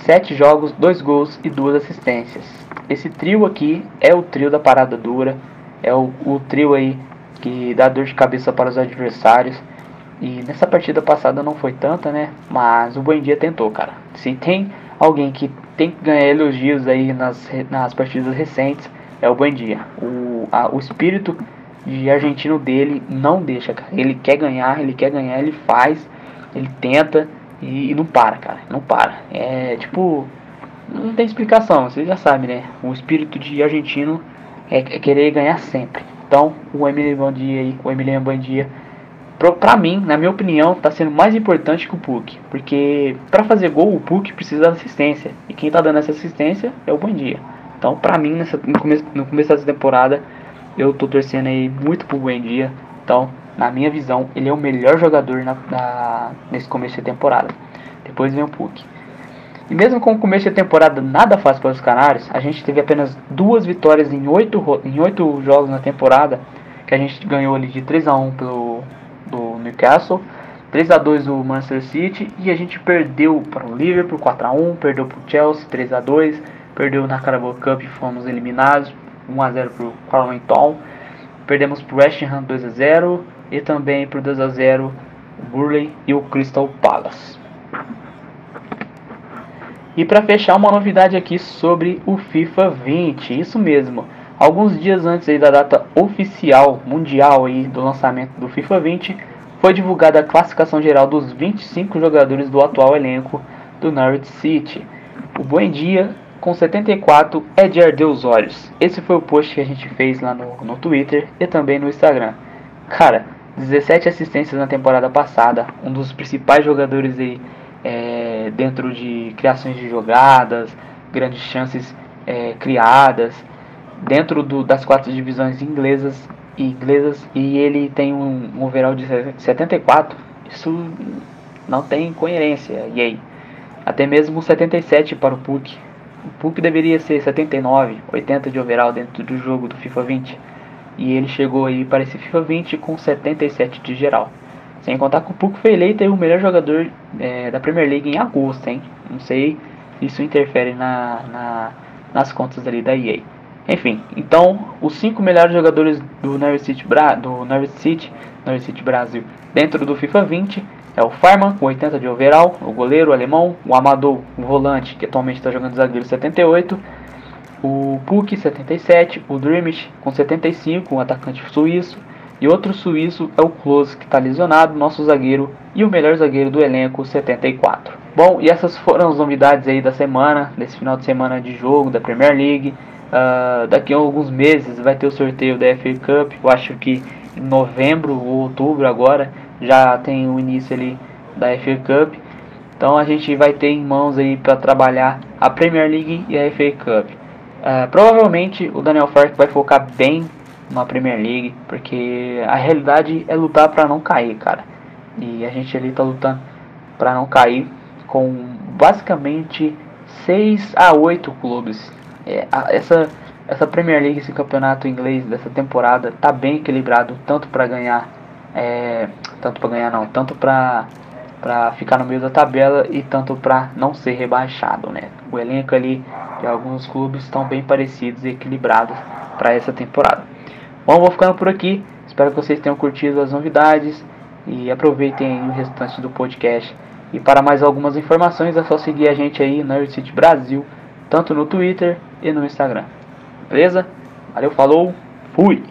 7 jogos, 2 gols e 2 assistências. Esse trio aqui é o trio da parada dura. É o, o trio aí que dá dor de cabeça para os adversários. E nessa partida passada não foi tanta, né? Mas o Buendia tentou, cara. Se tem alguém que tem que ganhar elogios aí nas, nas partidas recentes, é o Buendia. O, a, o espírito de argentino dele não deixa, cara. Ele quer ganhar, ele quer ganhar, ele faz, ele tenta e, e não para, cara. Não para. É tipo. Não tem explicação, vocês já sabem, né? O espírito de argentino é, é querer ganhar sempre. Então, o Emiliano Bandia aí, o Emiliano Bandia, pra mim, na minha opinião, tá sendo mais importante que o Puck. Porque para fazer gol, o Puck precisa de assistência. E quem tá dando essa assistência é o Bandia. Então, pra mim, nessa, no, começo, no começo dessa temporada, eu tô torcendo aí muito pro Buendia. Então, na minha visão, ele é o melhor jogador na, na, nesse começo de temporada. Depois vem o Puck. E mesmo com o começo de temporada nada fácil para os Canários, a gente teve apenas duas vitórias em oito, em oito jogos na temporada, que a gente ganhou ali de 3 a 1 pelo Newcastle, 3 a 2 do Manchester City e a gente perdeu para o Liverpool 4 a 1, perdeu para o Chelsea 3 a 2, perdeu na Carabao Cup e fomos eliminados 1x0 para o Carlington. Perdemos para o West Ham 2x0 e também para o 2x0 o Burley e o Crystal Palace. E para fechar uma novidade aqui sobre o FIFA 20, isso mesmo. Alguns dias antes da data oficial mundial aí do lançamento do FIFA 20, foi divulgada a classificação geral dos 25 jogadores do atual elenco do Norwich City. O Buendia com 74 é de arder os olhos. Esse foi o post que a gente fez lá no, no Twitter e também no Instagram. Cara, 17 assistências na temporada passada, um dos principais jogadores aí é, dentro de criações de jogadas, grandes chances é, criadas, dentro do, das quatro divisões inglesas, inglesas e ele tem um, overall de 74. Isso não tem coerência. E aí? Até mesmo 77 para o Puck, o Puck deveria ser 79, 80 de overall dentro do jogo do FIFA 20. E ele chegou aí para esse FIFA 20 com 77 de geral. Sem contar que o Puck foi eleito o melhor jogador é, da Premier League em agosto, hein? Não sei se isso interfere na, na, nas contas ali da EA. Enfim, então os cinco melhores jogadores do Norwich City, Bra do Norwich City, Norwich City Brasil dentro do FIFA 20 é o Farman com 80 de overall, o goleiro alemão, o Amador, o volante, que atualmente está jogando zagueiro 78, o Puck 77, o Dreamish com 75, um atacante suíço, e outro suíço é o Klose, que está lesionado, nosso zagueiro, e o melhor zagueiro do elenco, 74. Bom, e essas foram as novidades aí da semana, desse final de semana de jogo da Premier League. Uh, daqui a alguns meses vai ter o sorteio da FA Cup, eu acho que em novembro ou outubro agora já tem o início ali da FA Cup. Então a gente vai ter em mãos aí para trabalhar a Premier League e a FA Cup. Uh, provavelmente o Daniel Fark vai focar bem na Premier League, porque a realidade é lutar para não cair, cara. E a gente ali tá lutando para não cair com basicamente 6 a 8 clubes. É, a, essa essa Premier League, esse campeonato inglês dessa temporada tá bem equilibrado, tanto para ganhar é, tanto para ganhar não, tanto para para ficar no meio da tabela e tanto para não ser rebaixado, né? O elenco ali de alguns clubes estão bem parecidos e equilibrados para essa temporada. Bom, vou ficando por aqui. Espero que vocês tenham curtido as novidades e aproveitem o restante do podcast. E para mais algumas informações é só seguir a gente aí Nerd City Brasil, tanto no Twitter e no Instagram. Beleza? Valeu, falou, fui!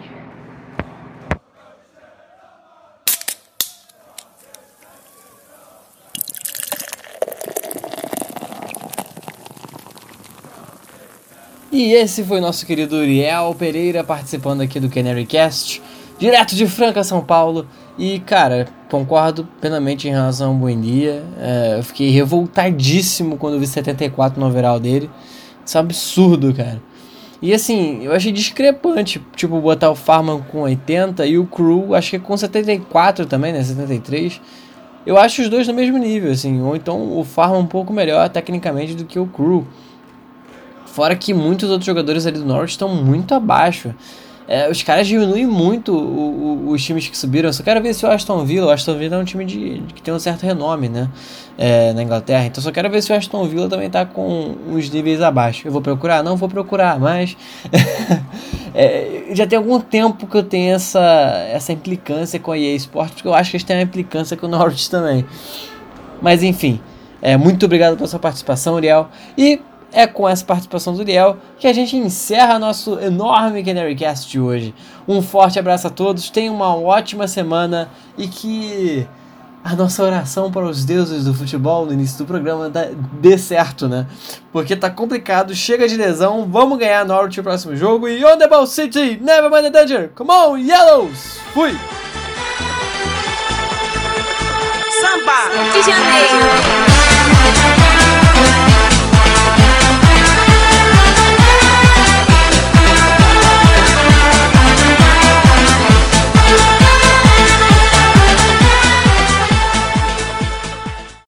E esse foi nosso querido Uriel Pereira participando aqui do Canary Cast, direto de Franca, São Paulo. E cara, concordo plenamente em relação ao Buendia. É, eu fiquei revoltadíssimo quando vi 74 no overall dele. Isso é um absurdo, cara. E assim, eu achei discrepante, tipo, botar o Farman com 80 e o Crew, acho que com 74 também, né? 73. Eu acho os dois no mesmo nível, assim. Ou então o Farman um pouco melhor tecnicamente do que o Crew. Fora que muitos outros jogadores ali do Norwich estão muito abaixo. É, os caras diminuem muito o, o, os times que subiram. Eu só quero ver se o Aston Villa. O Aston Villa é um time de, que tem um certo renome, né? É, na Inglaterra. Então só quero ver se o Aston Villa também tá com uns níveis abaixo. Eu vou procurar? Não vou procurar, mas. é, já tem algum tempo que eu tenho essa, essa implicância com a EA Sports, porque eu acho que eles têm uma implicância com o Norwich também. Mas enfim. É, muito obrigado pela sua participação, Uriel. E é com essa participação do Uriel que a gente encerra nosso enorme Canarycast de hoje. Um forte abraço a todos, tenham uma ótima semana e que a nossa oração para os deuses do futebol no início do programa dê certo, né? Porque tá complicado, chega de lesão, vamos ganhar Norwich no próximo jogo e on the ball City, never mind the danger, come on, Yellows! Fui! Samba de Janeiro.